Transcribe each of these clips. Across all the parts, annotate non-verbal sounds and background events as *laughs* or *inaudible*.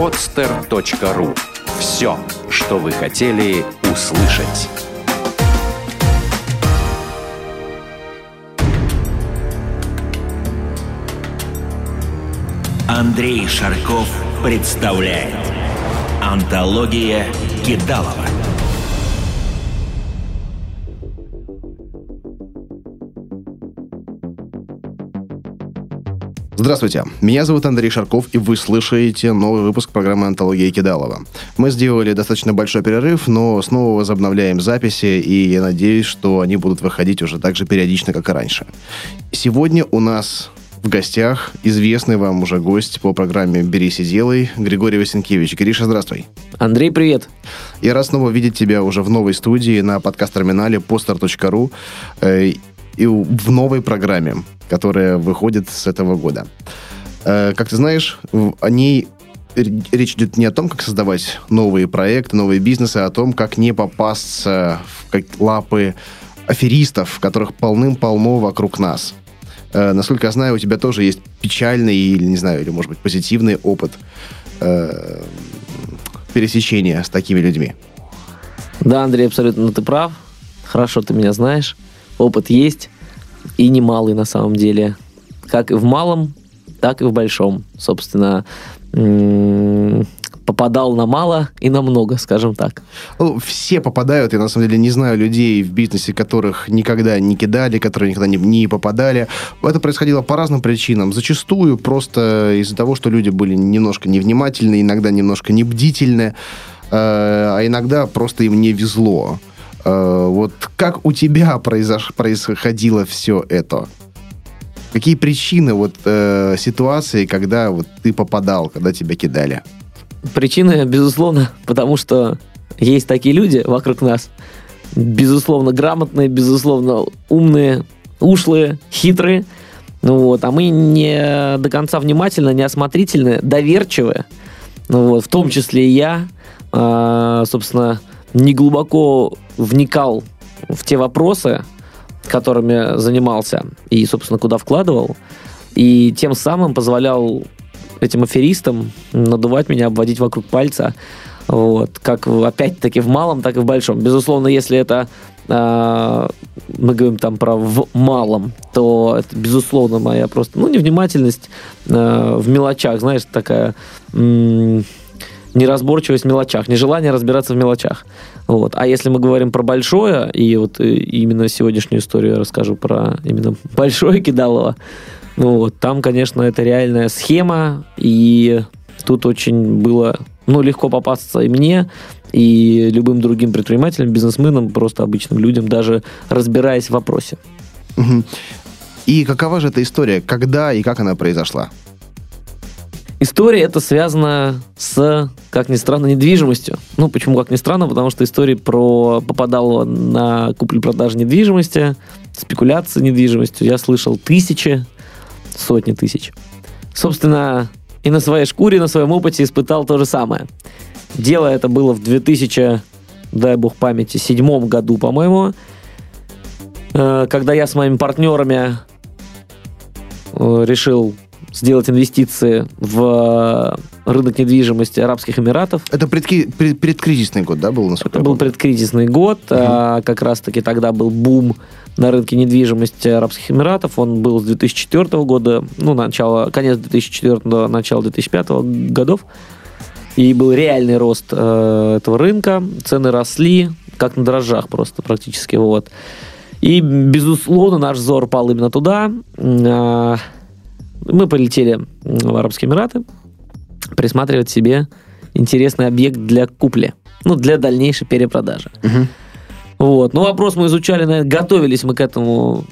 podster.ru Все, что вы хотели услышать. Андрей Шарков представляет. Антология Кидалова Здравствуйте, меня зовут Андрей Шарков, и вы слышите новый выпуск программы «Антология Кидалова». Мы сделали достаточно большой перерыв, но снова возобновляем записи, и я надеюсь, что они будут выходить уже так же периодично, как и раньше. Сегодня у нас в гостях известный вам уже гость по программе «Берись и делай» Григорий Васенкевич. Гриша, здравствуй. Андрей, привет. Я рад снова видеть тебя уже в новой студии на подкаст-терминале poster.ru и в новой программе которая выходит с этого года. Э, как ты знаешь, о ней речь идет не о том, как создавать новые проекты, новые бизнесы, а о том, как не попасться в лапы аферистов, которых полным-полно вокруг нас. Э, насколько я знаю, у тебя тоже есть печальный или, не знаю, или, может быть, позитивный опыт э, пересечения с такими людьми. Да, Андрей, абсолютно ты прав. Хорошо ты меня знаешь. Опыт есть и немалый на самом деле. Как и в малом, так и в большом. Собственно, попадал на мало и на много, скажем так. Ну, все попадают. Я, на самом деле, не знаю людей в бизнесе, которых никогда не кидали, которые никогда не, не попадали. Это происходило по разным причинам. Зачастую просто из-за того, что люди были немножко невнимательны, иногда немножко небдительны, э, а иногда просто им не везло. Э, вот как у тебя произош... происходило все это? Какие причины вот э, ситуации, когда вот ты попадал, когда тебя кидали? Причины, безусловно, потому что есть такие люди вокруг нас, безусловно, грамотные, безусловно, умные, ушлые, хитрые, ну вот, а мы не до конца внимательны, неосмотрительны, доверчивы, ну вот, в том числе и я, э, собственно, не глубоко вникал в те вопросы, которыми занимался и, собственно, куда вкладывал, и тем самым позволял этим аферистам надувать меня, обводить вокруг пальца, вот, как опять-таки в малом, так и в большом. Безусловно, если это э, мы говорим там про в малом, то это, безусловно, моя просто, ну, невнимательность э, в мелочах, знаешь, такая... М- неразборчивость в мелочах, нежелание разбираться в мелочах. Вот. А если мы говорим про большое, и вот э, именно сегодняшнюю историю я расскажу про именно *laughs* большое кидалово, ну вот, там, конечно, это реальная схема, и тут очень было ну, легко попасться и мне, и любым другим предпринимателям, бизнесменам, просто обычным людям, даже разбираясь в вопросе. И какова же эта история? Когда и как она произошла? История это связана с, как ни странно, недвижимостью. Ну, почему как ни странно? Потому что история про попадала на куплю-продажу недвижимости, спекуляции недвижимостью я слышал тысячи, сотни тысяч. Собственно, и на своей шкуре, на своем опыте испытал то же самое. Дело это было в 2000, дай бог памяти, седьмом году, по-моему, э, когда я с моими партнерами э, решил сделать инвестиции в рынок недвижимости Арабских Эмиратов. Это предки, пред, предкризисный год, да, был? Это был предкризисный год. Угу. А, как раз-таки тогда был бум на рынке недвижимости Арабских Эмиратов. Он был с 2004 года, ну, начало, конец 2004, начало 2005 годов. И был реальный рост э, этого рынка. Цены росли, как на дрожжах просто практически. Вот. И, безусловно, наш взор пал именно туда. Мы полетели в Арабские Эмираты присматривать себе интересный объект для купли. Ну, для дальнейшей перепродажи. Угу. Вот. Ну, вопрос мы изучали, наверное, готовились мы к этому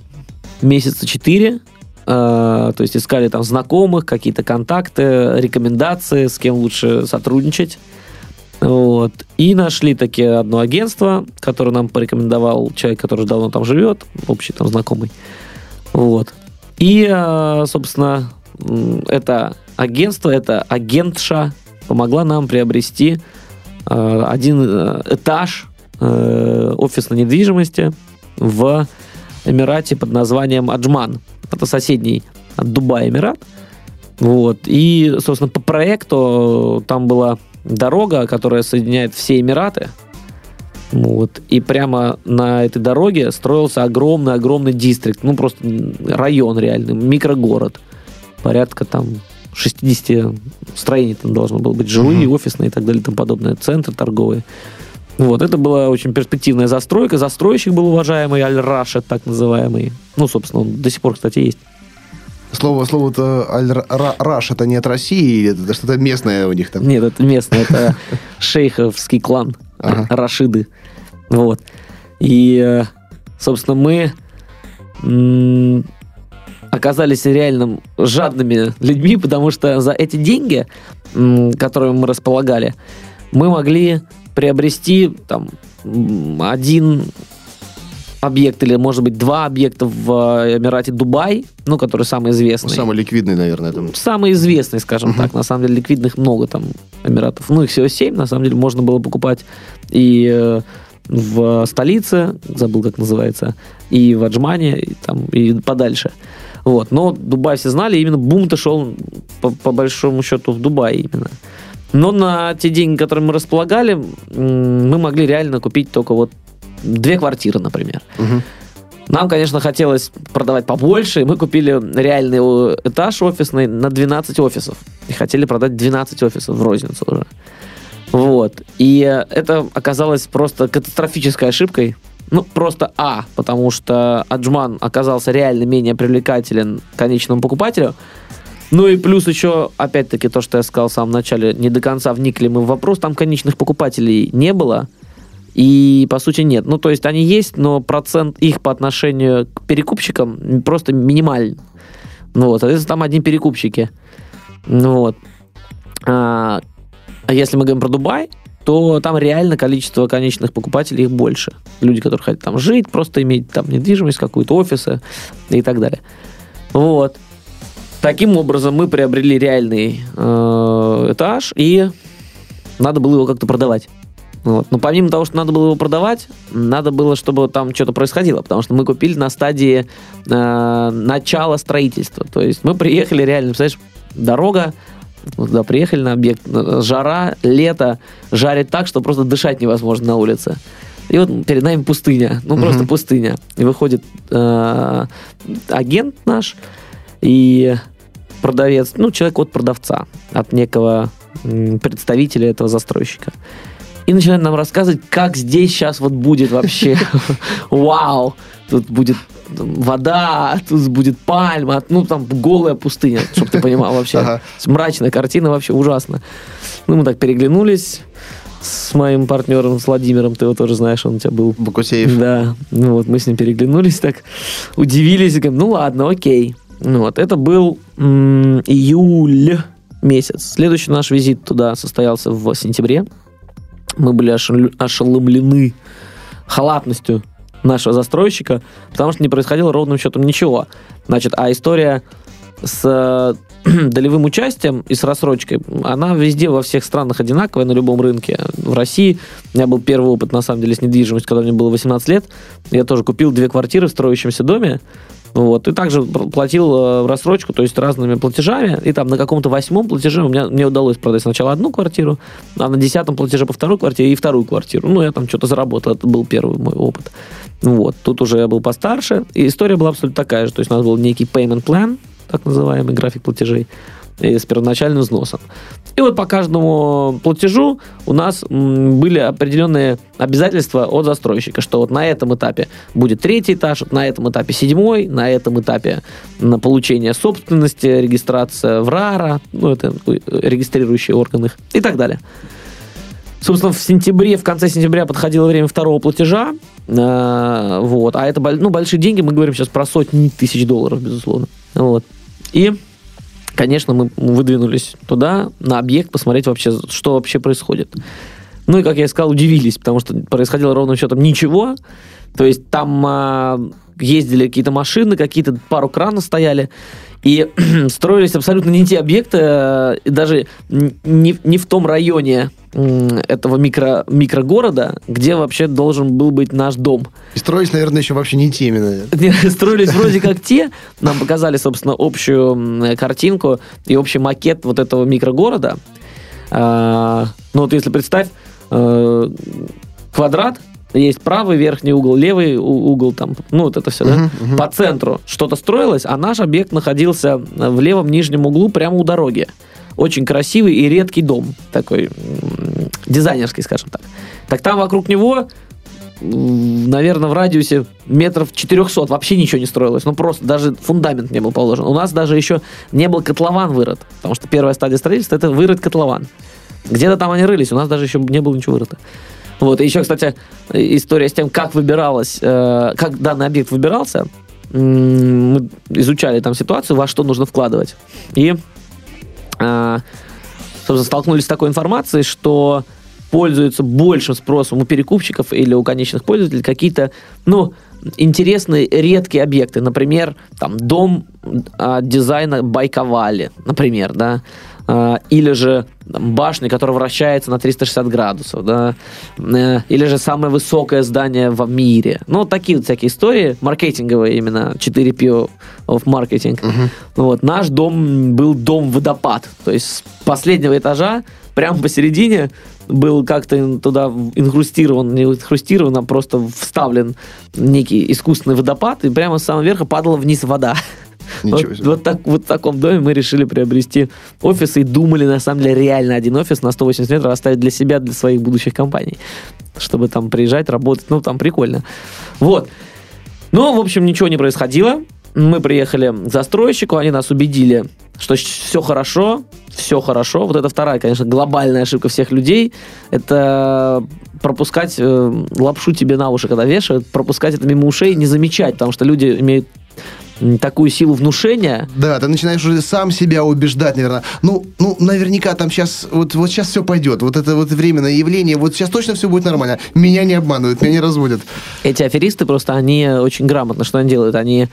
месяца четыре. Э, то есть искали там знакомых, какие-то контакты, рекомендации, с кем лучше сотрудничать. Вот. И нашли такие одно агентство, которое нам порекомендовал человек, который давно там живет, общий там знакомый. Вот. И, э, собственно, это агентство, это агентша помогла нам приобрести э, один э, этаж офисной недвижимости в Эмирате под названием Аджман. Это соседний от Дубая Эмират. Вот. И, собственно, по проекту там была дорога, которая соединяет все Эмираты. Вот. И прямо на этой дороге строился огромный-огромный дистрикт. Ну, просто район реальный, микрогород. Порядка там 60 строений там должно было быть, жилые, Мгм. офисные и так далее и тому подобное, центры торговые. Вот, это была очень перспективная застройка. Застройщик был уважаемый Аль-Рашид, так называемый. Ну, собственно, он до сих пор, кстати, есть. Слово, слово-то Аль-Раш, это не от России, или это что-то местное у них там? Нет, это местный, это *laughs* шейховский клан Ага. Рашиды. Вот. И, э, собственно, мы оказались реально жадными людьми, потому что за эти деньги, м, которыми мы располагали, мы могли приобрести там один объект или, может быть, два объекта в э, Эмирате Дубай, ну, который самый известный. Самый ликвидный, наверное, там. Самый известный, скажем Мгм. так. На самом деле ликвидных много там Эмиратов. Ну, их всего семь. На самом деле можно было покупать и э, в столице, забыл, как называется, и в Аджмане, и, там, и подальше. Вот. Но Дубай все знали, именно бум-то шел по, по большому счету в Дубае именно. Но на те деньги, которые мы располагали, мы могли реально купить только вот две квартиры, например. Мгм. Нам, конечно, хотелось продавать побольше, и мы купили реальный этаж офисный на 12 офисов. И хотели продать 12 офисов в розницу уже. Вот. И это оказалось просто катастрофической ошибкой. Ну, просто А, потому что Аджман оказался реально менее привлекателен конечному покупателю. Ну и плюс еще, опять-таки, то, что я сказал в самом начале, не до конца вникли мы в вопрос, там конечных покупателей не было. И, по сути, нет. Ну, то есть они есть, но процент их по отношению к перекупщикам просто минимальный. Ну, вот, соответственно, там одни перекупщики. Ну, вот. А, а если мы говорим про Дубай, то там реально количество конечных покупателей их больше. Люди, которые хотят там жить, просто иметь там недвижимость, какую-то офисы и так далее. Вот. Таким образом, мы приобрели реальный э, этаж, и надо было его как-то продавать. Вот. Но помимо того, что надо было его продавать, надо было, чтобы там что-то происходило, потому что мы купили на стадии э, начала строительства. То есть мы приехали реально, представляешь, дорога, вот туда приехали на объект, э, жара, лето, жарит так, что просто дышать невозможно на улице. И вот перед нами пустыня, ну Мгм. просто пустыня. И выходит э, агент наш и продавец, ну человек от продавца, от некого представителя этого застройщика. И начинает нам рассказывать, как здесь сейчас вот будет вообще. *laughs* Вау! Тут будет вода, тут будет пальма, ну там голая пустыня, чтобы ты понимал вообще. Ага. Мрачная картина вообще ужасно. Ну, мы так переглянулись с моим партнером, с Владимиром, ты его тоже знаешь, он у тебя был. Бакусеев. Да, ну вот мы с ним переглянулись, так удивились, и говорим, ну ладно, окей. Ну вот, это был м, июль месяц. Следующий наш визит туда состоялся в сентябре. Мы были ошел- ошеломлены халатностью нашего застройщика, потому что не происходило ровным счетом ничего. Значит, а история с *clears throat* долевым участием и с рассрочкой, она везде, во всех странах одинаковая, на любом рынке. В России у меня был первый опыт, на самом деле, с недвижимостью, когда мне было 18 лет. Я тоже купил две квартиры в строящемся доме, вот, и также пл- платил э, рассрочку, то есть разными платежами, и там на каком-то восьмом платеже у меня, мне удалось продать сначала одну квартиру, а на десятом платеже по второй квартире и вторую квартиру. Ну, я там что-то заработал, это был первый мой опыт. Вот, тут уже я был постарше, и история была абсолютно такая же, то есть у нас был некий payment plan, так называемый график платежей, с первоначальным взносом. И вот по каждому платежу у нас были определенные обязательства от застройщика, что вот на этом этапе будет третий этаж, на этом этапе седьмой, на этом этапе на получение собственности, регистрация в РАРА, ну это э, регистрирующие органы и так далее. Собственно, в сентябре, в конце сентября подходило время второго платежа, э, вот, а это ну, большие деньги, мы говорим сейчас про сотни тысяч долларов, безусловно. Вот. И, конечно, мы выдвинулись туда, на объект, посмотреть вообще, что вообще происходит. Ну и, как я и сказал, удивились, потому что происходило ровным счетом ничего. То есть там а, ездили какие-то машины, какие-то пару кранов стояли, и *clears throat* строились абсолютно не те объекты, э, даже не, не в том районе, этого микро, микрогорода, где вообще должен был быть наш дом. И строить, наверное, еще вообще не наверное. Не, *laughs* Строились вроде как *laughs* те, нам показали, собственно, общую картинку и общий макет вот этого микрогорода. А, ну вот если представь, э, квадрат, есть правый верхний угол, левый угол, там, ну вот это все, да? Мгм, мгм. По центру что-то строилось, а наш объект находился в левом нижнем углу, прямо у дороги. Очень красивый и редкий дом, такой дизайнерский, скажем так. Так там вокруг него наверное, в радиусе метров 400 вообще ничего не строилось. Ну, просто даже фундамент не был положен. У нас даже еще не был котлован вырыт. Потому что первая стадия строительства – это вырыть котлован. Где-то там они рылись, у нас даже еще не было ничего вырыто. Вот, и еще, кстати, история с тем, как выбиралась, э, как данный объект выбирался. Мы изучали там ситуацию, во что нужно вкладывать. И, э, собственно, столкнулись с такой информацией, что пользуются большим спросом у перекупщиков или у конечных пользователей какие-то, ну, интересные редкие объекты. Например, там дом а, дизайна Байковали, например, да, или же башня, которая вращается на 360 градусов, да, Э, или же самое высокое здание в мире. Ну, такие вот всякие истории, маркетинговые именно, 4P of маркетинг. Вот, наш дом был дом-водопад, то есть с последнего этажа прямо посередине был как-то туда инхрустирован, не инхрустирован, а просто вставлен некий искусственный водопад, и прямо с самого верха падала вниз вода. *laughs* Ничего Вот, себе. вот так, вот в таком доме мы решили приобрести офис и думали, на самом деле, реально один офис на 180 метров оставить для себя, для своих будущих компаний. Чтобы там приезжать, работать. Ну, там прикольно. Вот. Ну, в общем, ничего не происходило. Мы приехали к застройщику, они нас убедили, что все хорошо, все хорошо. Вот это вторая, конечно, глобальная ошибка всех людей. Это пропускать э, лапшу тебе на уши, когда вешают, пропускать это мимо ушей, не замечать, потому что люди имеют такую силу внушения, Да, ты начинаешь уже сам себя убеждать, наверное. Ну, ну, наверняка там сейчас, вот, вот сейчас все пойдет. Вот это вот временное явление, вот сейчас точно все будет нормально. Меня не обманывают, меня не разводят. эти аферисты просто, они очень грамотно, что они делают, они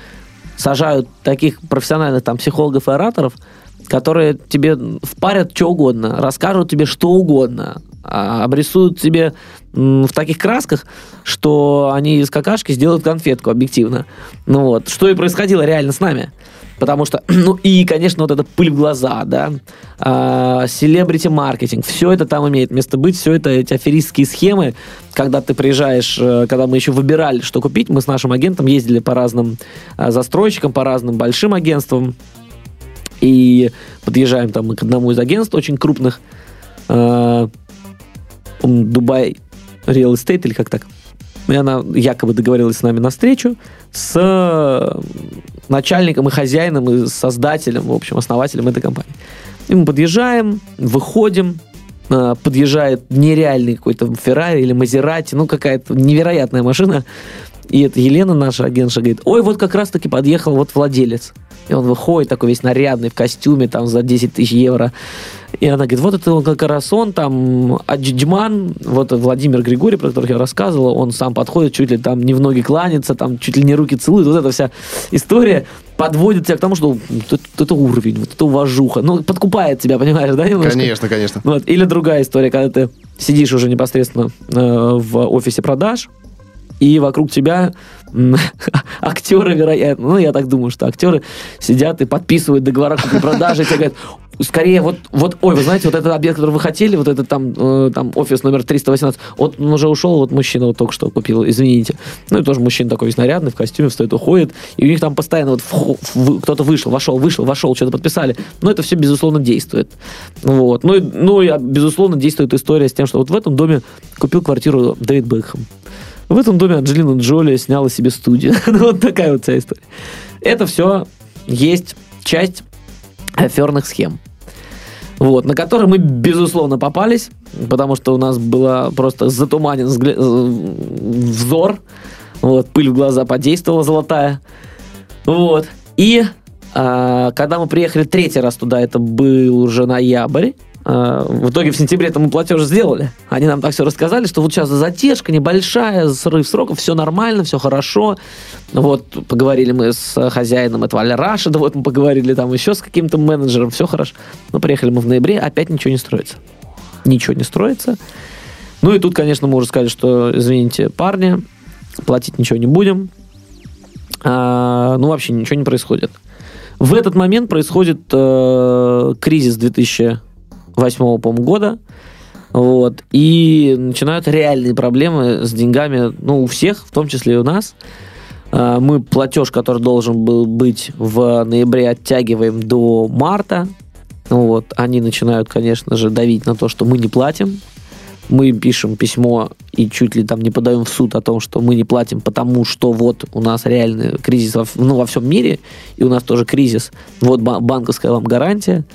сажают таких профессиональных там психологов и ораторов, которые тебе впарят что угодно, расскажут тебе что угодно, а, обрисуют тебе в таких красках, что они из какашки сделают конфетку объективно. Ну вот, что и происходило реально с нами. Потому что, *clears throat* ну и, конечно, вот эта пыль в глаза, да, селебрити-маркетинг, все это там имеет место быть, все это эти аферистские схемы, когда ты приезжаешь, э, когда мы еще выбирали, что купить, мы с нашим агентом ездили по разным э, застройщикам, по разным большим агентствам, и подъезжаем там к одному из агентств очень крупных, по-моему, Дубай Real Estate или как так. И она якобы договорилась с нами на встречу с э, начальником и хозяином, и создателем, в общем, основателем этой компании. И мы подъезжаем, выходим, э, подъезжает нереальный какой-то Феррари или Мазерати, ну какая-то невероятная машина. И это Елена, наша агентша, говорит, ой, вот как раз-таки подъехал вот владелец. И он выходит такой весь нарядный, в костюме, там, за 10 тысяч евро. И она говорит, вот это он как раз он, там, Аджиджман, вот Владимир Григорий, про которых я рассказывал, он сам подходит, чуть ли там не в ноги кланяется, там, чуть ли не руки целует. Вот эта вся история подводит тебя к тому, что вот это, это уровень, вот это уважуха. Ну, подкупает тебя, понимаешь, да, немножко? Конечно, конечно. Вот. Или другая история, когда ты сидишь уже непосредственно э, в офисе продаж, и вокруг тебя *laughs* актеры, вероятно, ну, я так думаю, что актеры сидят и подписывают договора купли-продажи, и тебе говорят, скорее, вот, вот, ой, вы знаете, вот этот объект, который вы хотели, вот этот там, э, там офис номер 318, вот он уже ушел, вот мужчина вот только что купил, извините. Ну, и тоже мужчина такой весь нарядный, в костюме, встает, уходит, и у них там постоянно вот кто-то вышел, вошел, вышел, вошел, что-то подписали. Но это все, безусловно, действует. Вот. Ну, и, ну, и, безусловно, действует история с тем, что вот в этом доме купил квартиру Дэвид Бекхэм. В этом доме Анджелина Джоли сняла себе студию. *laughs* Ну, вот такая вот вся история. Это все есть часть аферных схем. Вот, на которые мы, безусловно, попались, потому что у нас была просто затуманен взгля- э, взор, вот, пыль в глаза подействовала золотая. Вот. И а, когда мы приехали третий раз туда, это был уже ноябрь, в итоге в сентябре это мы платеж сделали. Они нам так все рассказали, что вот сейчас затяжка небольшая, срыв сроков, все нормально, все хорошо. Вот, поговорили мы с хозяином этого Аля Рашида, вот мы поговорили там еще с каким-то менеджером, все хорошо. Но приехали мы в ноябре, опять ничего не строится. ничего не строится. Ну и тут, конечно, мы уже сказали, что, извините, парни, платить ничего не будем. А, ну, вообще ничего не происходит. В этот момент происходит э, кризис 2008 по года. Вот, и начинают реальные проблемы с деньгами, ну, у всех, в том числе и у нас. Э, мы платеж, который должен был быть в ноябре, оттягиваем до марта. Вот, они начинают, конечно же, давить на то, что мы не платим. Мы пишем письмо и чуть ли там не подаем в суд о том, что мы не платим, потому что вот у нас реальный кризис во, ну, во всем мире, и у нас тоже кризис. Вот банковская вам гарантия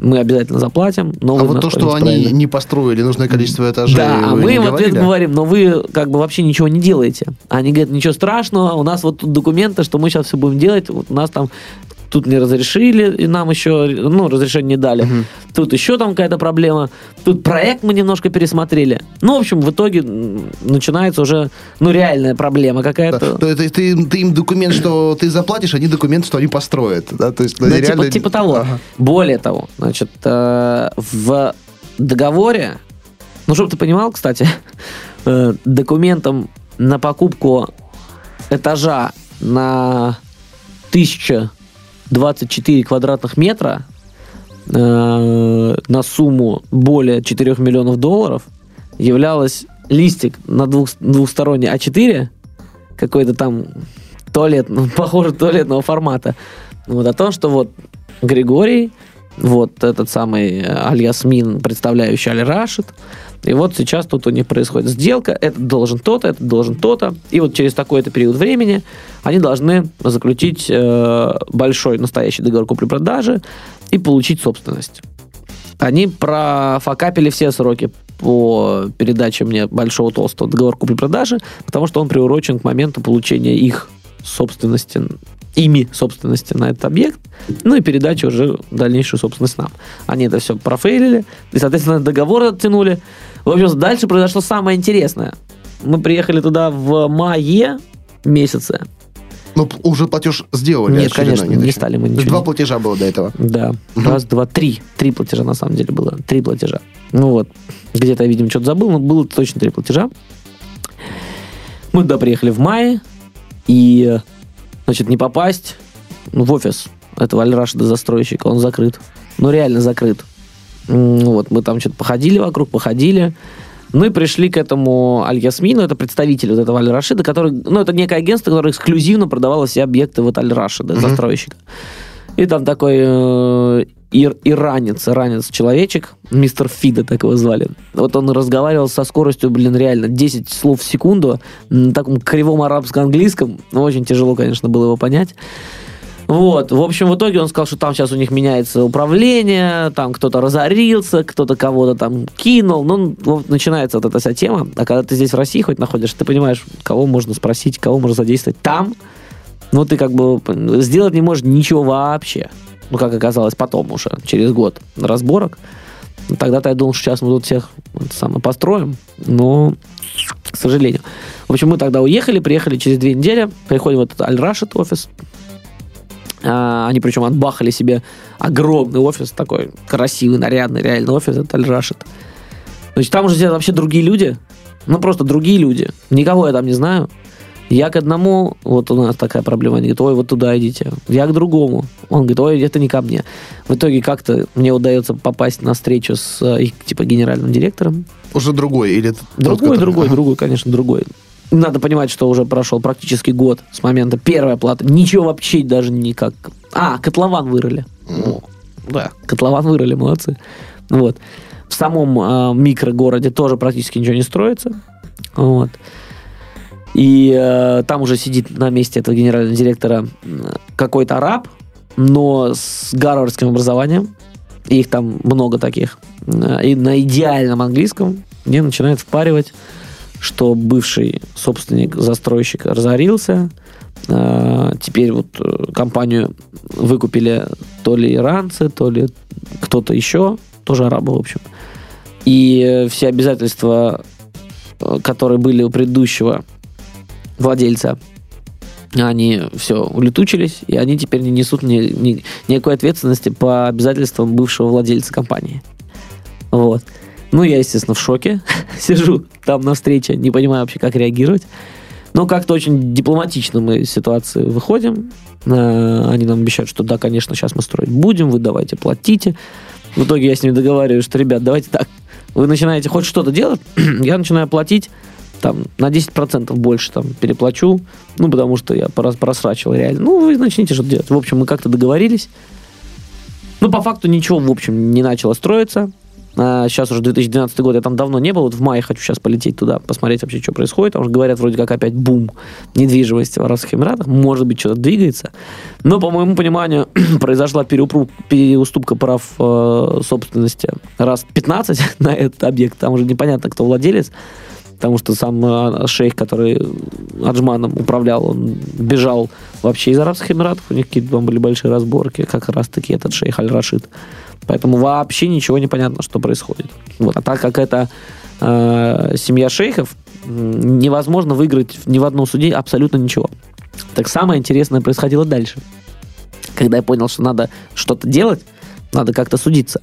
мы обязательно заплатим. Но а вот то, что они правильно. не построили нужное количество этажей, Да, а мы им в ответ говорим, но вы как бы вообще ничего не делаете. Они говорят, ничего страшного, у нас вот тут документы, что мы сейчас все будем делать, вот у нас там тут не разрешили, и нам еще, ну, разрешение не дали. Угу. Тут еще там какая-то проблема. Тут проект мы немножко пересмотрели. Ну, в общем, в итоге начинается уже, ну, реальная проблема какая-то. Да. Ты, ты, ты им документ, что ты заплатишь, не документ, что они построят. Да, То есть, да, типа, реально... типа, типа того. Ага. Более того, значит, э, в договоре, ну, чтобы ты понимал, кстати, *laughs* э, документом на покупку этажа на тысяча 24 квадратных метра э, на сумму более 4 миллионов долларов являлась листик на двух, двухсторонний А4, какой-то там туалет, ну, *laughs* похоже, туалетного формата. Вот о том, что вот Григорий, вот этот самый Аль-Ясмин, представляющий Аль-Рашид, и вот сейчас тут у них происходит сделка, этот должен то-то, этот должен то-то. И вот через такой-то период времени они должны заключить э, большой настоящий договор купли-продажи и получить собственность. Они профокапили все сроки по передаче мне большого толстого договора купли-продажи, потому что он приурочен к моменту получения их собственности ими собственности на этот объект, ну и передача уже дальнейшую собственность нам. Они это все профейлили, и, соответственно, договор оттянули, в общем, дальше произошло самое интересное. Мы приехали туда в мае месяце. Ну, уже платеж сделали. Нет, конечно, не, не стали мы ничего. Два платежа было до этого. Да. Угу. Раз, два, три. Три платежа на самом деле было. Три платежа. Ну вот. Где-то, видимо, что-то забыл, но было точно три платежа. Мы туда приехали в мае. И, значит, не попасть в офис этого Аль-Рашида застройщика, он закрыт. Ну, реально закрыт. Вот, мы там что-то походили вокруг, походили. Ну и пришли к этому Аль-Ясмину, это представитель вот этого Аль-Рашида, который, ну, это некое агентство, которое эксклюзивно продавало все объекты вот Аль-Рашида, mm-hmm. застройщика. И там такой э, ир, иранец, иранец человечек, мистер Фида так его звали. Вот он разговаривал со скоростью, блин, реально, 10 слов в секунду, на таком кривом арабско-английском. Ну, очень тяжело, конечно, было его понять. Вот, в общем, в итоге он сказал, что там сейчас у них меняется управление, там кто-то разорился, кто-то кого-то там кинул. Ну, вот начинается вот эта вся тема. А когда ты здесь в России хоть находишься, ты понимаешь, кого можно спросить, кого можно задействовать там. Ну, ты как бы сделать не можешь ничего вообще. Ну, как оказалось потом уже, через год разборок. Тогда-то я думал, что сейчас мы тут всех вот, самое, построим, но, к сожалению. В общем, мы тогда уехали, приехали через две недели, приходим в этот Аль-Рашид офис, они причем отбахали себе огромный офис, такой красивый, нарядный, реальный офис, это Аль-Рашид. Значит, там уже сидят вообще другие люди, ну просто другие люди. Никого я там не знаю. Я к одному, вот у нас такая проблема, они говорят, ой, вот туда идите. Я к другому. Он говорит, ой, это не ко мне. В итоге как-то мне удается попасть на встречу с их, типа, генеральным директором. Уже другой или Другой, тот, другой, ага. другой, конечно, другой. Надо понимать, что уже прошел практически год с момента первой оплаты. Ничего вообще даже никак. А, котлован вырыли. Mm. да, котлован вырыли, молодцы. Вот. В самом э, микрогороде тоже практически ничего не строится. Вот. И э, там уже сидит на месте этого генерального директора какой-то араб, но с гарвардским образованием. Их там много таких. И на идеальном английском мне начинает впаривать что бывший собственник застройщика разорился. А, теперь вот э, компанию выкупили то ли иранцы, то ли кто-то еще, тоже арабы, в общем. И все обязательства, э, которые были у предыдущего владельца, они все улетучились, и они теперь не несут ни, ни, никакой ответственности по обязательствам бывшего владельца компании. Вот. Ну, я, естественно, в шоке. *laughs* Сижу там на встрече, не понимаю вообще, как реагировать. Но как-то очень дипломатично мы из ситуации выходим. Э, Они нам обещают, что да, конечно, сейчас мы строить будем, вы давайте платите. В итоге я с ними договариваюсь, что, ребят, давайте так, вы начинаете хоть что-то делать, *clears throat* я начинаю платить там на 10% больше там переплачу, ну, потому что я просрачивал реально. Ну, вы начните что-то делать. В общем, мы как-то договорились. Ну, по факту ничего, в общем, не начало строиться. А, сейчас уже 2012 год, я там давно не был. Вот в мае хочу сейчас полететь туда, посмотреть вообще, что происходит. Потому что говорят, вроде как опять бум недвижимости в Арабских Эмиратах. Может быть, что-то двигается. Но, по моему пониманию, *clears throat* произошла переуступка прав э, собственности раз 15 *laughs* на этот объект. Там уже непонятно, кто владелец. Потому что сам э, шейх, который Аджманом управлял, он бежал вообще из Арабских Эмиратов. У них какие-то там были большие разборки, как раз-таки этот шейх Аль-Рашид. Поэтому вообще ничего не понятно, что происходит. Вот. А так как это э, семья шейхов, невозможно выиграть ни в одном суде абсолютно ничего. Так самое интересное происходило дальше. Когда я понял, что надо что-то делать, надо как-то судиться.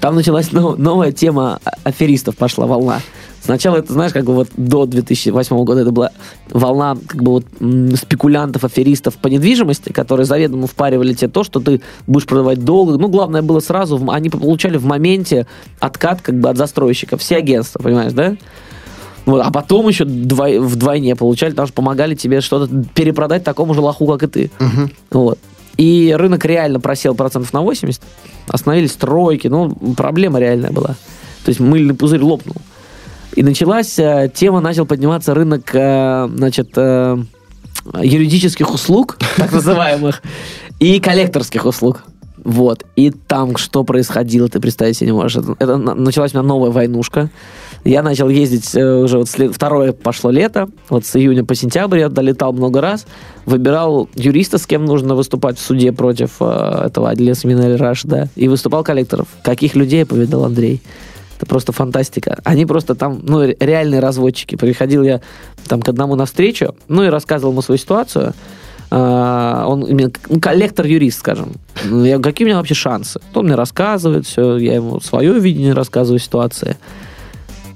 Там началась нов- новая тема а- аферистов, пошла волна. Сначала это, знаешь, как бы вот до 2008 года это была волна как бы вот спекулянтов, аферистов по недвижимости, которые заведомо впаривали тебе то, что ты будешь продавать долго. Ну, главное было сразу, они получали в моменте откат как бы от застройщика. Все агентства, понимаешь, да? Вот, а потом еще двой- вдвойне получали, потому что помогали тебе что-то перепродать такому же лоху, как и ты. Вот. И рынок реально просел процентов на 80. Остановились стройки. Ну, проблема реальная была. То есть мыльный пузырь лопнул. И началась э, тема, начал подниматься рынок, э, значит, э, юридических услуг, *laughs* так называемых, и коллекторских услуг. Вот. И там что происходило, ты представить себе не можешь. Это, это на- началась у меня новая войнушка. Я начал ездить э, уже вот след- второе пошло лето. Вот с июня по сентябрь я долетал много раз. Выбирал юриста, с кем нужно выступать в суде против э, этого Адлеса Минель Рашда. И выступал коллекторов. Каких людей повидал, Андрей? Это просто фантастика. Они просто там, ну, ре- реальные разводчики. Приходил я там к одному навстречу, ну, и рассказывал ему свою ситуацию. А, он именно ну, коллектор-юрист, скажем. Ну, Я какие у меня вообще шансы? Он мне рассказывает все, я ему свое видение рассказываю ситуации.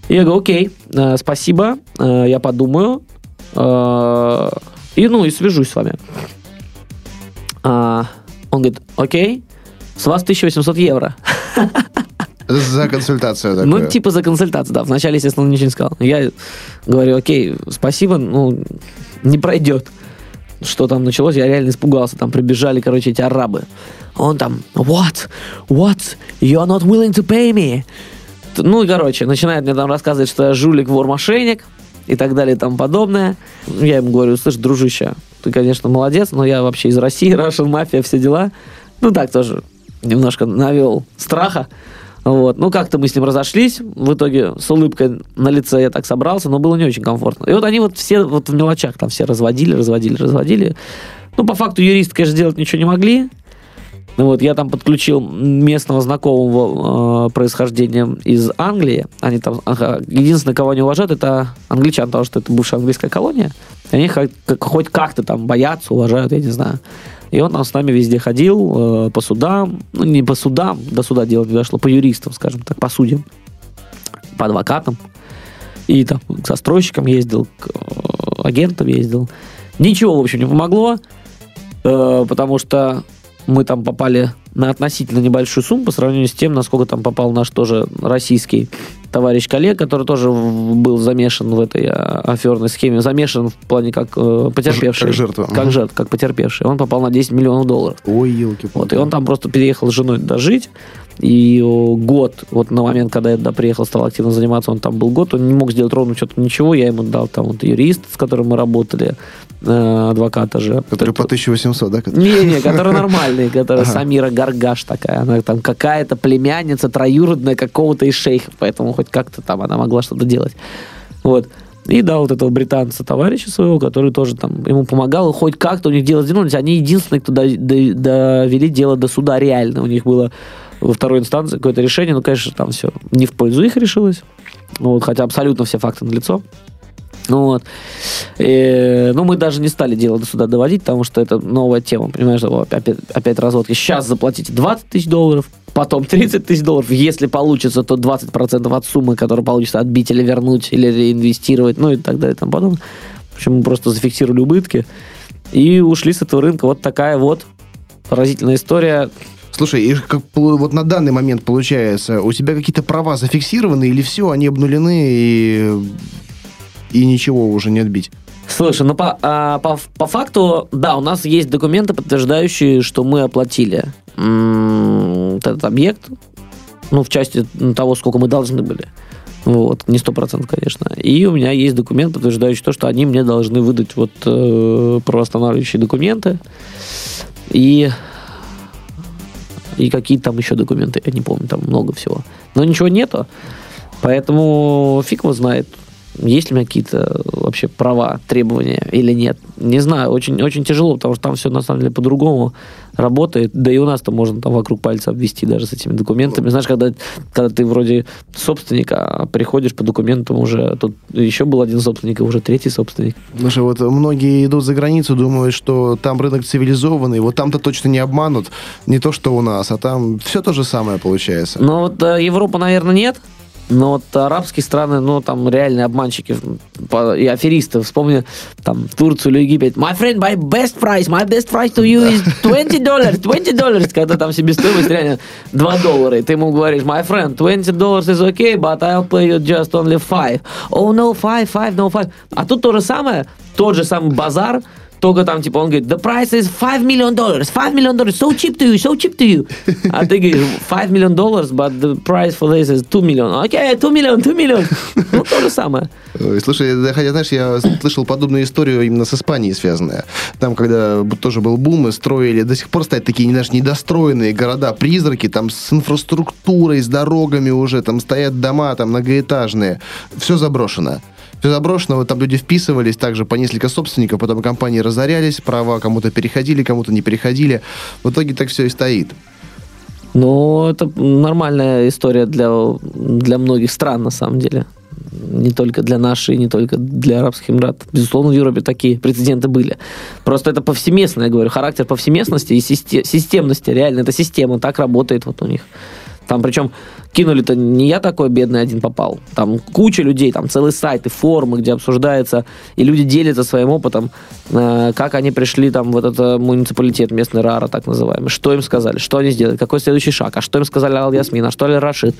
И я говорю, окей, э, спасибо, э, я подумаю. э, И, ну, и свяжусь с вами. А, Он говорит, окей, с вас 1800 евро. *laughs* За консультацию такую. Ну, типа за консультацию, да. Вначале, естественно, он ничего не сказал. Я говорю, окей, спасибо, ну, не пройдет. Что там началось, я реально испугался. Там прибежали, короче, эти арабы. Он там, what? What? You're not willing to pay me? Ну, и, короче, начинает мне там рассказывать, что я жулик, вор, мошенник и так далее и тому подобное. Я ему говорю, слышь, дружище, ты, конечно, молодец, но я вообще из России, *laughs* Russian мафия, все дела. Ну, так тоже немножко навел страха. Вот. Ну, как-то мы с ним разошлись. В итоге с улыбкой на лице я так собрался, но было не очень комфортно. И вот они вот все вот в мелочах там все разводили, разводили, разводили. Ну, по факту юристы, конечно, делать ничего не могли. Ну Вот, я там подключил местного знакомого э, происхождения из Англии. Они там, ага, единственное, кого они уважают, это англичан, потому что это бывшая английская колония. Они хоть, хоть как-то там боятся, уважают, я не знаю. И он там с нами везде ходил, э, по судам. Ну, не по судам, до суда дело не дошло, по юристам, скажем так, по судьям, по адвокатам. И там к застройщикам ездил, к э, агентам ездил. Ничего, в общем, не помогло, э, потому что мы там попали на относительно небольшую сумму по сравнению с тем, насколько там попал наш тоже российский товарищ коллег, который тоже был замешан в этой а, аферной схеме, замешан в плане как э, потерпевший. Как жертва. Как жертва, как потерпевший. Он попал на 10 миллионов долларов. Ой, елки Вот, и он там просто переехал с женой туда жить. И о, год, вот на момент, когда я туда приехал, стал активно заниматься, он там был год, он не мог сделать ровно что-то ничего. Я ему дал там вот юрист, с которым мы работали, э, адвоката же. Который по 1800, да? который? Не-не, которая *laughs* нормальная, которая Ага. Самира Гаргаш такая. Она там какая-то племянница троюродная какого-то из шейхов, поэтому хоть как-то там она могла что-то делать. Вот. И да, вот этого британца товарища своего, который тоже там ему помогал, и хоть как-то у них дело сдвинулись. Они единственные, кто до- до- довели дело до суда реально. У них было во второй инстанции какое-то решение, ну, конечно, там все не в пользу их решилось. Ну, Вот, хотя абсолютно все факты налицо. Вот. И, ну, мы даже не стали дело до сюда доводить, потому что это новая тема, понимаешь, опять, опять разводки. Сейчас заплатите 20 тысяч долларов, потом 30 тысяч долларов. Если получится, то 20% от суммы, которую получится отбить или вернуть, или реинвестировать, ну и так далее и тому подобное. В общем, мы просто зафиксировали убытки и ушли с этого рынка. Вот такая вот поразительная история. Слушай, и как, вот на данный момент получается, у тебя какие-то права зафиксированы или все, они обнулены и, и ничего уже не отбить? Слушай, ну по, а, по, по факту, да, у нас есть документы, подтверждающие, что мы оплатили м- этот объект, ну, в части того, сколько мы должны были. Вот, не сто процентов, конечно. И у меня есть документ, подтверждающий то, что они мне должны выдать вот э, правоостанавливающие документы. И и какие там еще документы, я не помню, там много всего. Но ничего нету, поэтому фиг его знает есть ли у меня какие-то вообще права, требования или нет. Не знаю, очень, очень тяжело, потому что там все на самом деле по-другому работает. Да и у нас-то можно там вокруг пальца обвести даже с этими документами. Знаешь, когда, когда ты вроде собственник, а приходишь по документам уже, тут еще был один собственник, и уже третий собственник. Слушай, вот многие идут за границу, думают, что там рынок цивилизованный, вот там-то точно не обманут, не то, что у нас, а там все то же самое получается. Но вот э, Европа, наверное, нет, но вот арабские страны, ну, там реальные обманщики и аферисты. Вспомни, там, Турцию или Египет. My friend, my best price, my best price to you is 20 dollars, 20 dollars, когда там себестоимость реально 2 доллара. И ты ему говоришь, my friend, 20 dollars is okay, but I'll pay you just only 5. Oh, no, 5, 5, no, 5. А тут то же самое, тот же самый базар, только там, типа, он говорит, the price is 5 million dollars, 5 million dollars, so cheap to you, so cheap to you. А ты говоришь, 5 million dollars, but the price for this is 2 million. Окей, okay, 2 million, 2 million. Ну, то же самое. Слушай, хотя, знаешь, я слышал подобную историю именно с Испанией связанная. Там, когда тоже был бум, и строили, до сих пор стоят такие, знаешь, недостроенные города-призраки, там с инфраструктурой, с дорогами уже, там стоят дома, там многоэтажные. Все заброшено все заброшено, вот там люди вписывались, также по несколько собственников, потом компании разорялись, права кому-то переходили, кому-то не переходили. В итоге так все и стоит. Ну, это нормальная история для, для многих стран, на самом деле. Не только для нашей, не только для Арабских Эмиратов. Безусловно, в Европе такие прецеденты были. Просто это повсеместно, я говорю, характер повсеместности и системности. Реально, эта система так работает вот у них. Там причем кинули-то не я такой бедный один попал. Там куча людей, там целые сайты, форумы, где обсуждается, и люди делятся своим опытом, э, как они пришли там в этот э, муниципалитет, местный РАРА так называемый, что им сказали, что они сделали, какой следующий шаг, а что им сказали Ал Ясмин, а что ли Рашид.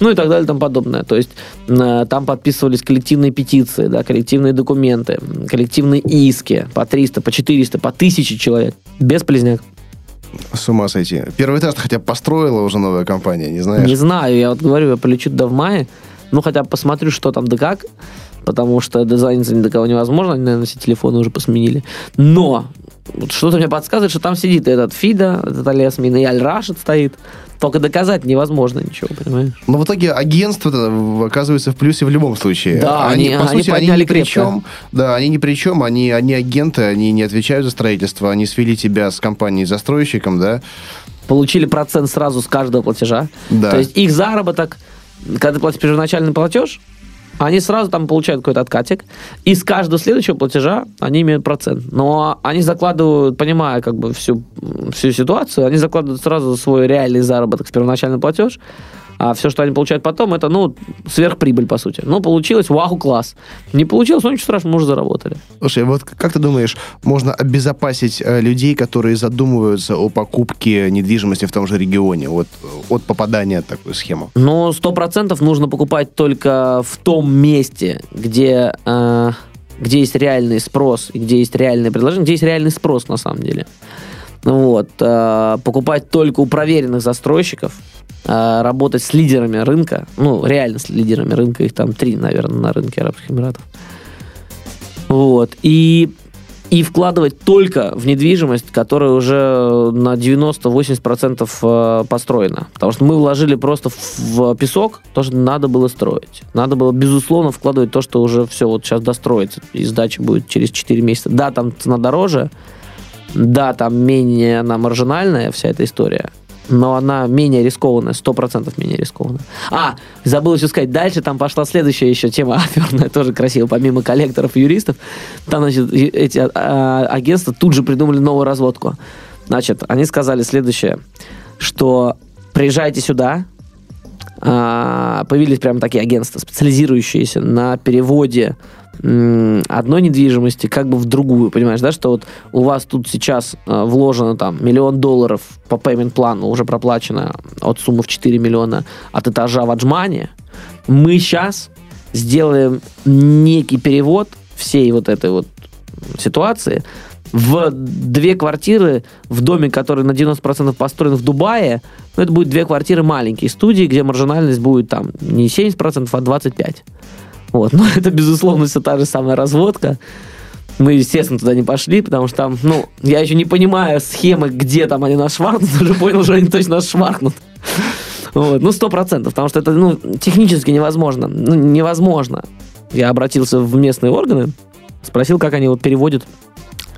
Ну и так далее и тому подобное. То есть э, там подписывались коллективные петиции, да, коллективные документы, коллективные иски по 300, по 400, по 1000 человек. Без близняк. С ума сойти. Первый этаж хотя бы построила уже новая компания, не знаешь? Не знаю, я вот говорю, я полечу туда в мае, ну хотя посмотрю, что там да как, потому что дозвониться ни до кого невозможно, они, наверное, все телефоны уже посменили. Но вот что-то мне подсказывает, что там сидит этот Фида, этот Алиасмин, и Аль-Рашид стоит. Только доказать невозможно ничего, понимаешь? Но в итоге агентство оказывается в плюсе в любом случае. Да, они, они, по сути, они, они ни при чем. Да, они ни при чем, они, они агенты, они не отвечают за строительство, они свели тебя с компанией-застройщиком, да? Получили процент сразу с каждого платежа. Да. То есть их заработок, когда ты платишь первоначальный платеж, они сразу там получают какой-то откатик, и с каждого следующего платежа они имеют процент. Но они закладывают, понимая как бы всю, всю ситуацию, они закладывают сразу свой реальный заработок с первоначальный платеж, а все, что они получают потом, это, ну, сверхприбыль, по сути. Ну, получилось, вау, класс. Не получилось, ну, ничего страшного, мы уже заработали. Слушай, вот как ты думаешь, можно обезопасить э, людей, которые задумываются о покупке недвижимости в том же регионе, вот от попадания в такую схему? Ну, сто процентов нужно покупать только в том месте, где... Э, где есть реальный спрос и где есть реальное предложение, где есть реальный спрос на самом деле. Вот. Э, покупать только у проверенных застройщиков, э, работать с лидерами рынка, ну, реально с лидерами рынка, их там три, наверное, на рынке Арабских Эмиратов. Вот. И, и вкладывать только в недвижимость, которая уже на 90-80% э, построена. Потому что мы вложили просто в песок то, что надо было строить. Надо было, безусловно, вкладывать то, что уже все вот сейчас достроится. И сдача будет через 4 месяца. Да, там цена дороже, да, там менее она маржинальная, вся эта история. но она менее рискованная, 100% менее рискованная. А, забыл еще сказать, дальше там пошла следующая еще тема *laughs* аферная, тоже красиво, помимо коллекторов и юристов, там, значит, эти а, агентства тут же придумали новую разводку. Значит, они сказали следующее, что приезжайте сюда, а, появились прямо такие агентства, специализирующиеся на переводе одной недвижимости как бы в другую, понимаешь, да, что вот у вас тут сейчас э, вложено там миллион долларов по payment плану, уже проплачено от суммы в 4 миллиона от этажа в Аджмане, мы сейчас сделаем некий перевод всей вот этой вот ситуации в две квартиры в доме, который на 90% построен в Дубае, ну, это будет две квартиры маленькие студии, где маржинальность будет там не 70%, а 25%. Вот. *laughs* Но это, безусловно, все та же самая разводка. Мы, естественно, туда не пошли, потому что там, ну, я еще не понимаю схемы, где там они нас шваркнут, *laughs* уже понял, что они точно нас шваркнут. Вот. Ну, сто процентов, потому что это, ну, технически невозможно. Ну, невозможно. Я обратился в местные органы, спросил, как они вот переводят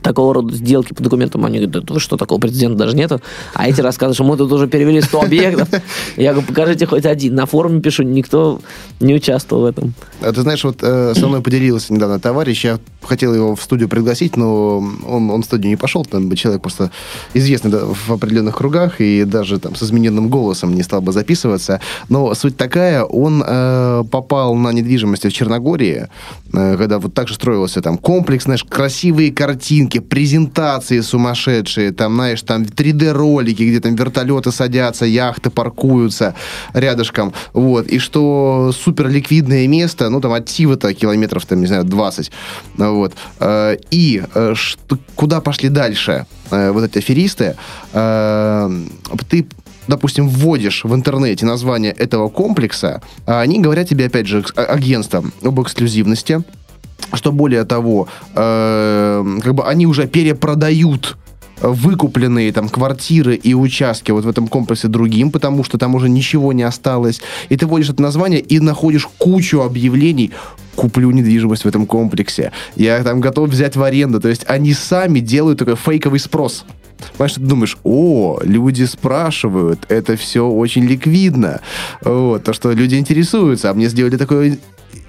такого рода сделки по документам. Они говорят, да что, такого прецедента даже нету. А эти рассказывают, что мы тут уже перевели 100 объектов. Я говорю, покажите хоть один. На форуме пишу, никто не участвовал в этом. А ты знаешь, вот э, со мной поделился недавно товарищ, я хотел его в студию пригласить, но он, он в студию не пошел, там человек просто известный да, в определенных кругах и даже там с измененным голосом не стал бы записываться. Но суть такая, он э, попал на недвижимость в Черногории, э, когда вот так же строился там комплекс, знаешь, красивые картинки, картинки, презентации сумасшедшие, там, знаешь, там 3D-ролики, где там вертолеты садятся, яхты паркуются рядышком, вот, и что супер ликвидное место, ну, там, от Тива-то километров, там, не знаю, 20, вот, э, и э, что, куда пошли дальше э, вот эти аферисты, ты допустим, вводишь в интернете название этого комплекса, а они говорят тебе, опять же, агентством об эксклюзивности, что более того, э, как бы они уже перепродают выкупленные там квартиры и участки вот в этом комплексе другим, потому что там уже ничего не осталось. И ты вводишь это название и находишь кучу объявлений куплю недвижимость в этом комплексе. Я там готов взять в аренду. То есть они сами делают такой фейковый спрос. Понимаешь, ты думаешь, о, люди спрашивают, это все очень ликвидно. Вот, то, что люди интересуются, а мне сделали такой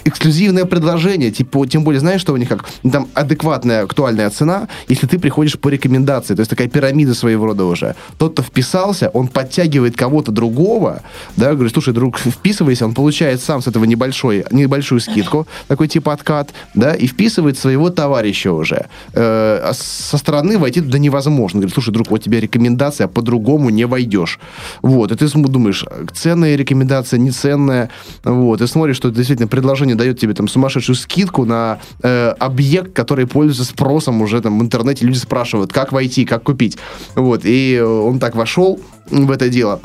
эксклюзивное предложение, типа, тем более, знаешь, что у них как, ну, там адекватная, актуальная цена, если ты приходишь по рекомендации, то есть такая пирамида своего рода уже. Тот, кто вписался, он подтягивает кого-то другого, да, говорит, слушай, друг, вписывайся, он получает сам с этого небольшой, небольшую скидку, такой типа откат, да, и вписывает своего товарища уже. Э, а со стороны войти туда невозможно. Говорит, слушай, друг, вот тебе рекомендация, по-другому не войдешь. Вот, и ты думаешь, ценная рекомендация, не ценная, вот, и смотришь, что действительно предложение компания дает тебе там сумасшедшую скидку на э, объект, который пользуется спросом уже там в интернете. Люди спрашивают, как войти, как купить. Вот, и он так вошел в это дело.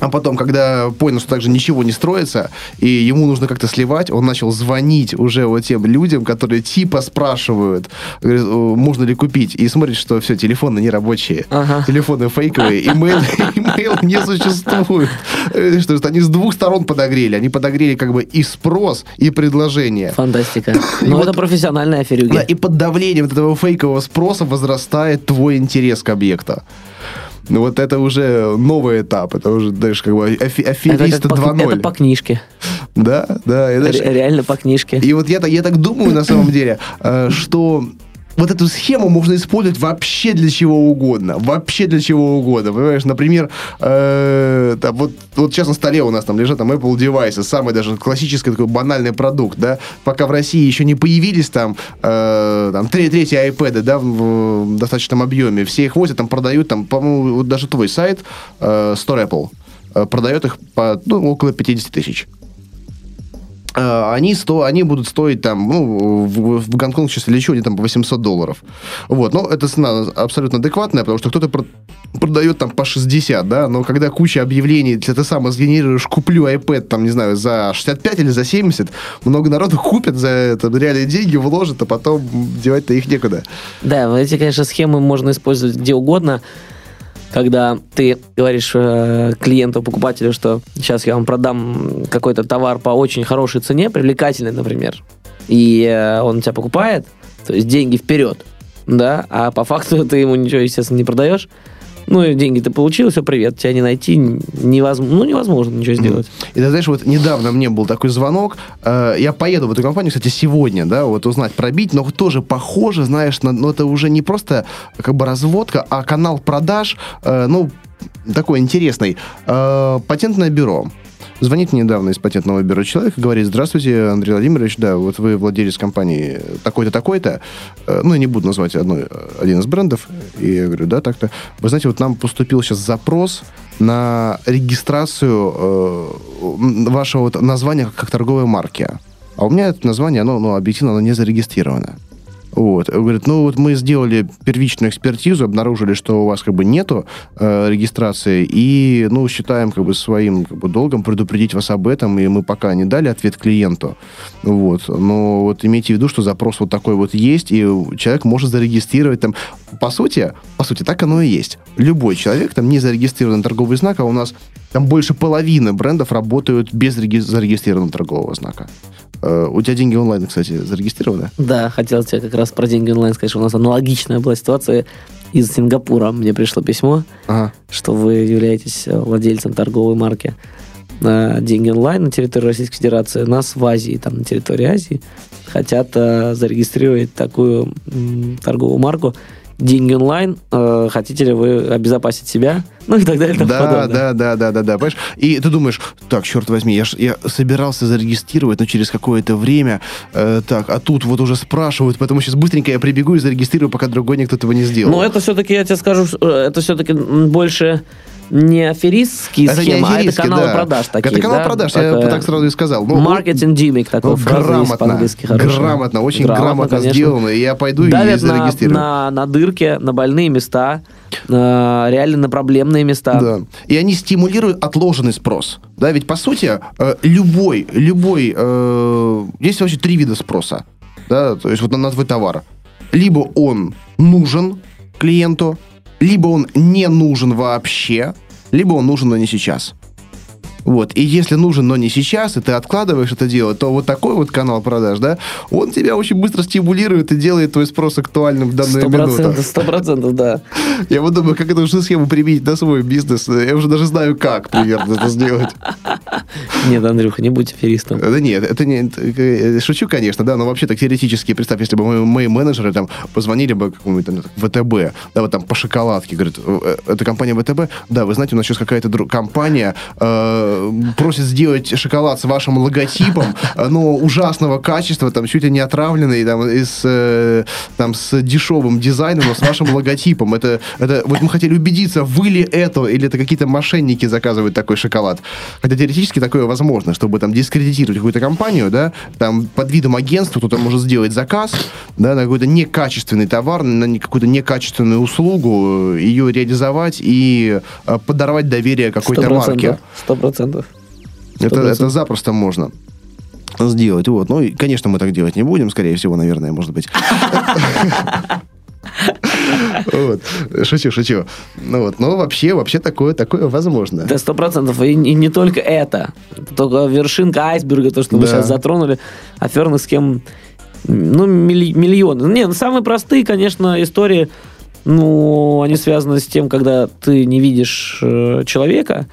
А потом, когда понял, что также ничего не строится, и ему нужно как-то сливать, он начал звонить уже вот тем людям, которые типа спрашивают, говорит, можно ли купить, и смотрит, что все, телефоны не рабочие, ага. телефоны фейковые, имейл, *laughs* имейл не существует. Э, что они с двух сторон подогрели. Они подогрели как бы и спрос, и предложение. Фантастика. Ну, это профессиональная аферюги. Да, и под давлением этого фейкового спроса возрастает твой интерес к объекту. Ну вот это уже новый этап, это уже, знаешь, как бы афи аферист 2.0. Это по книжке. Да, да. Это, Реально по книжке. И вот я, я так думаю на самом деле, э, что вот эту схему можно использовать вообще для чего угодно. Вообще для чего угодно. Понимаешь, например, э, там, вот, вот сейчас на столе у нас там лежат там Apple девайсы, самый даже классический такой банальный продукт, да, пока в России еще не появились там, э, там три, третьи iPad, да, в, в достаточном объеме, все их возят, там продают, там, по-моему, вот даже твой сайт, э, Store Apple, э, продает их по ну, около 50 тысяч. Э, они, сто, они будут стоить там, ну, в, в Гонконг сейчас лечу, они там по 800 долларов. Вот, но эта цена абсолютно адекватная, потому что кто-то про, продает там по 60, да, но когда куча объявлений, если ты сам сгенерируешь, куплю iPad, там, не знаю, за 65 или за 70, много народу *laughs* купят за это, реальные деньги вложат, а потом девать-то их некуда. Да, эти, конечно, схемы можно использовать где угодно когда ты говоришь э, клиенту, покупателю, что сейчас я вам продам какой-то товар по очень хорошей цене, привлекательный, например, и э, он тебя покупает, то есть деньги вперед, да, а по факту *laughs* ты ему ничего, естественно, не продаешь, Ну, деньги ты получил, все, привет, тебя не найти невозможно, ну, невозможно ничего сделать. И ты знаешь, вот недавно мне был такой звонок, э, я поеду в эту компанию, кстати, сегодня, да, вот узнать, пробить, но тоже похоже, знаешь, на, ну, это уже не просто как бы разводка, а канал продаж, э, ну, такой интересный. Э, патентное бюро. Звонит недавно из патентного бюро человек и говорит, здравствуйте, Андрей Владимирович, да, вот вы владелец компании такой-то, такой-то, э, ну, я не буду назвать одной, один из брендов, и я говорю, да, так-то. Вы знаете, вот нам поступил сейчас запрос на регистрацию э, вашего вот названия как торговой марки. А у меня это название, оно, ну, объективно, оно не зарегистрировано. Вот. Говорит, ну вот мы сделали первичную экспертизу, обнаружили, что у вас как бы нету э, регистрации, и, ну, считаем как бы своим как бы, долгом предупредить вас об этом, и мы пока не дали ответ клиенту. Вот. Но вот имейте в виду, что запрос вот такой вот есть, и человек может зарегистрировать там... По сути, по сути, так оно и есть. Любой человек, там, не зарегистрированный торговый знак, а у нас там больше половины брендов работают без реги- зарегистрированного торгового знака. Э, у тебя деньги онлайн, кстати, зарегистрированы? Да, хотел тебе как раз про деньги онлайн сказать, что у нас аналогичная была ситуация из Сингапура. Мне пришло письмо, ага. что вы являетесь э, владельцем торговой марки на деньги онлайн на территории Российской Федерации. Нас в Азии, там на территории Азии, хотят э, зарегистрировать такую торговую марку деньги онлайн, э, хотите ли вы обезопасить себя, ну и так далее. И да, подобное. да, да, да, да, да, понимаешь? И ты думаешь, так, черт возьми, я, ж, я собирался зарегистрировать, но через какое-то время, э, так, а тут вот уже спрашивают, поэтому сейчас быстренько я прибегу и зарегистрирую, пока другой никто этого не сделал. Но это все-таки, я тебе скажу, э, это все-таки больше не аферистские это схемы, не а это каналы да. продаж такие. Это канал да? продаж, я это так сразу и сказал. Ну, маркетинг гиммик такой грамотно, Грамотно, очень грамотно, грамотно сделано. И я пойду Давят и зарегистрирую. На, на, на дырке, на больные места, на, реально на проблемные места. Да. И они стимулируют отложенный спрос. Да, ведь по сути э, любой, любой, э, есть вообще три вида спроса. Да, то есть вот на, на твой товар. Либо он нужен клиенту, либо он не нужен вообще, либо он нужен, но не сейчас. Вот. И если нужен, но не сейчас, и ты откладываешь это дело, то вот такой вот канал продаж, да, он тебя очень быстро стимулирует и делает твой спрос актуальным в данную 100%, минуту. Сто процентов, да. *laughs* Я вот думаю, как эту же схему применить на свой бизнес. Я уже даже знаю, как примерно это сделать. *laughs* Нет, Андрюха, не будь аферистом. Да нет, это не... Шучу, конечно, да, но вообще так теоретически, представь, если бы мои, мои менеджеры там позвонили бы какому-нибудь ВТБ, да, вот там по шоколадке, говорят, «Э, это компания ВТБ, да, вы знаете, у нас сейчас какая-то компания э, просит сделать шоколад с вашим логотипом, но ужасного качества, там чуть ли не отравленный, там, из, э, там, с дешевым дизайном, но с вашим логотипом. Это, это, вот мы хотели убедиться, вы ли это, или это какие-то мошенники заказывают такой шоколад. Хотя теоретически такое возможно, чтобы там дискредитировать какую-то компанию, да, там под видом агентства кто-то может сделать заказ, да, на какой-то некачественный товар, на какую-то некачественную услугу, ее реализовать и э, подорвать доверие какой-то марке. Сто процентов процентов. Это, это запросто можно сделать. Вот. Ну, и, конечно, мы так делать не будем, скорее всего, наверное, может быть. Вот. Шучу, шучу. Ну вот, но вообще, вообще такое, такое возможно. Да, сто процентов. И, и не только это. Это только вершинка айсберга, то, что да. мы сейчас затронули. Аферных схем, ну, миллионы. Не, ну, самые простые, конечно, истории, ну, они связаны с тем, когда ты не видишь э, человека,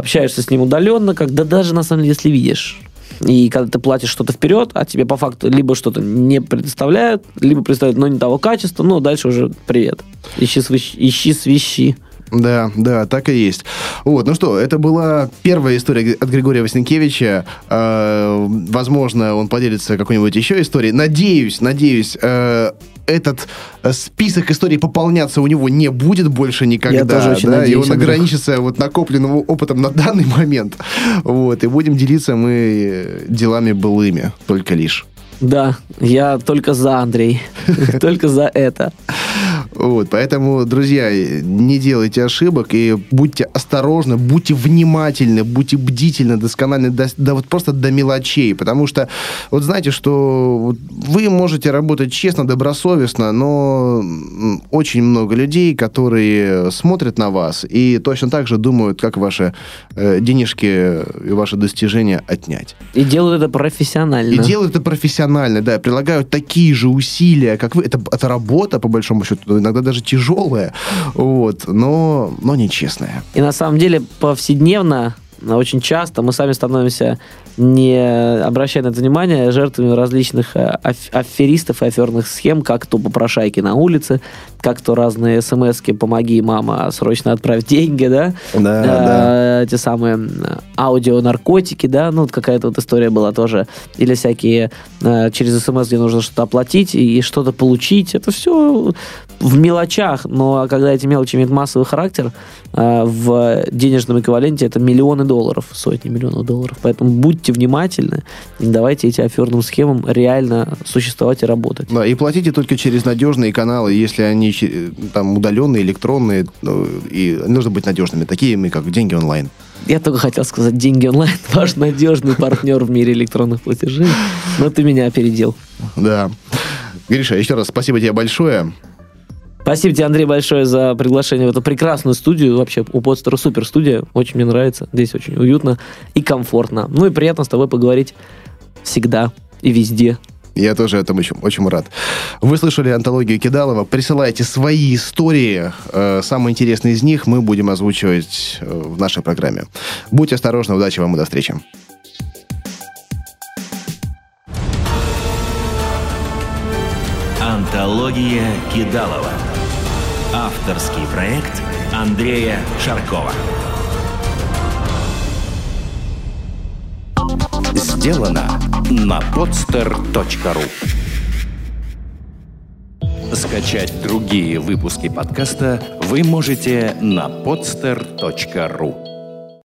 общаешься с ним удаленно, когда даже на самом деле, если видишь. И когда ты платишь что-то вперед, а тебе по факту либо что-то не предоставляют, либо предоставляют, но не того качества, ну, дальше уже привет. Ищи, свищ, ищи свищи. Да, да, так и есть. Вот, ну что, это была первая история от Григория Васенкевича. Э, возможно, он поделится какой-нибудь еще историей. Надеюсь, надеюсь, э, этот список историй пополняться у него не будет больше никогда. Я тоже очень да, надеюсь, и он ограничится вот накопленным опытом на данный момент. Вот, и будем делиться мы делами былыми только лишь. Да, я только за, Андрей. *laughs* Только за это. Вот, поэтому, друзья, не делайте ошибок и будьте осторожны, будьте внимательны, будьте бдительны, досконально, да, да вот просто до мелочей, потому что вот знаете, что вы можете работать честно, добросовестно, но очень много людей, которые смотрят на вас и точно так же думают, как ваши э, денежки и ваши достижения отнять. И делают это профессионально. И делают это профессионально, да, прилагают такие же усилия, как вы. Это, это работа, по большому счету, иногда даже тяжелая, вот, но, но нечестная. И на самом деле повседневно очень часто мы сами становимся, не обращая на это внимания, жертвами различных э, аферистов и аферных схем, как то попрошайки на улице, как то разные смс «помоги, мама, срочно отправь деньги», да? Да, а, да. Те самые аудионаркотики, да, ну, вот какая-то вот история была тоже. Или всякие а, через смс, где нужно что-то оплатить и что-то получить. Это все в мелочах, но когда эти мелочи имеют массовый характер, а, в денежном эквиваленте это миллионы долларов, сотни миллионов долларов. Поэтому будьте внимательны, давайте эти аферным схемам реально существовать и работать. Да, и платите только через надежные каналы, если они там удаленные, электронные, ну, и нужно быть надежными, такие как деньги онлайн. Я только хотел сказать, деньги онлайн ваш надежный партнер в мире электронных платежей, но ты меня опередил. Да. Гриша, еще раз спасибо тебе большое. Спасибо тебе, Андрей, большое за приглашение в эту прекрасную студию. Вообще, у Подстера супер студия. Очень мне нравится. Здесь очень уютно и комфортно. Ну и приятно с тобой поговорить всегда и везде. Я тоже этому очень, очень рад. Вы слышали антологию Кидалова. Присылайте свои истории. Э, самые интересные из них мы будем озвучивать э, в нашей программе. Будьте осторожны. Удачи вам и до встречи. Антология Кидалова. Авторский проект Андрея Шаркова. Сделано на podster.ru Скачать другие выпуски подкаста вы можете на podster.ru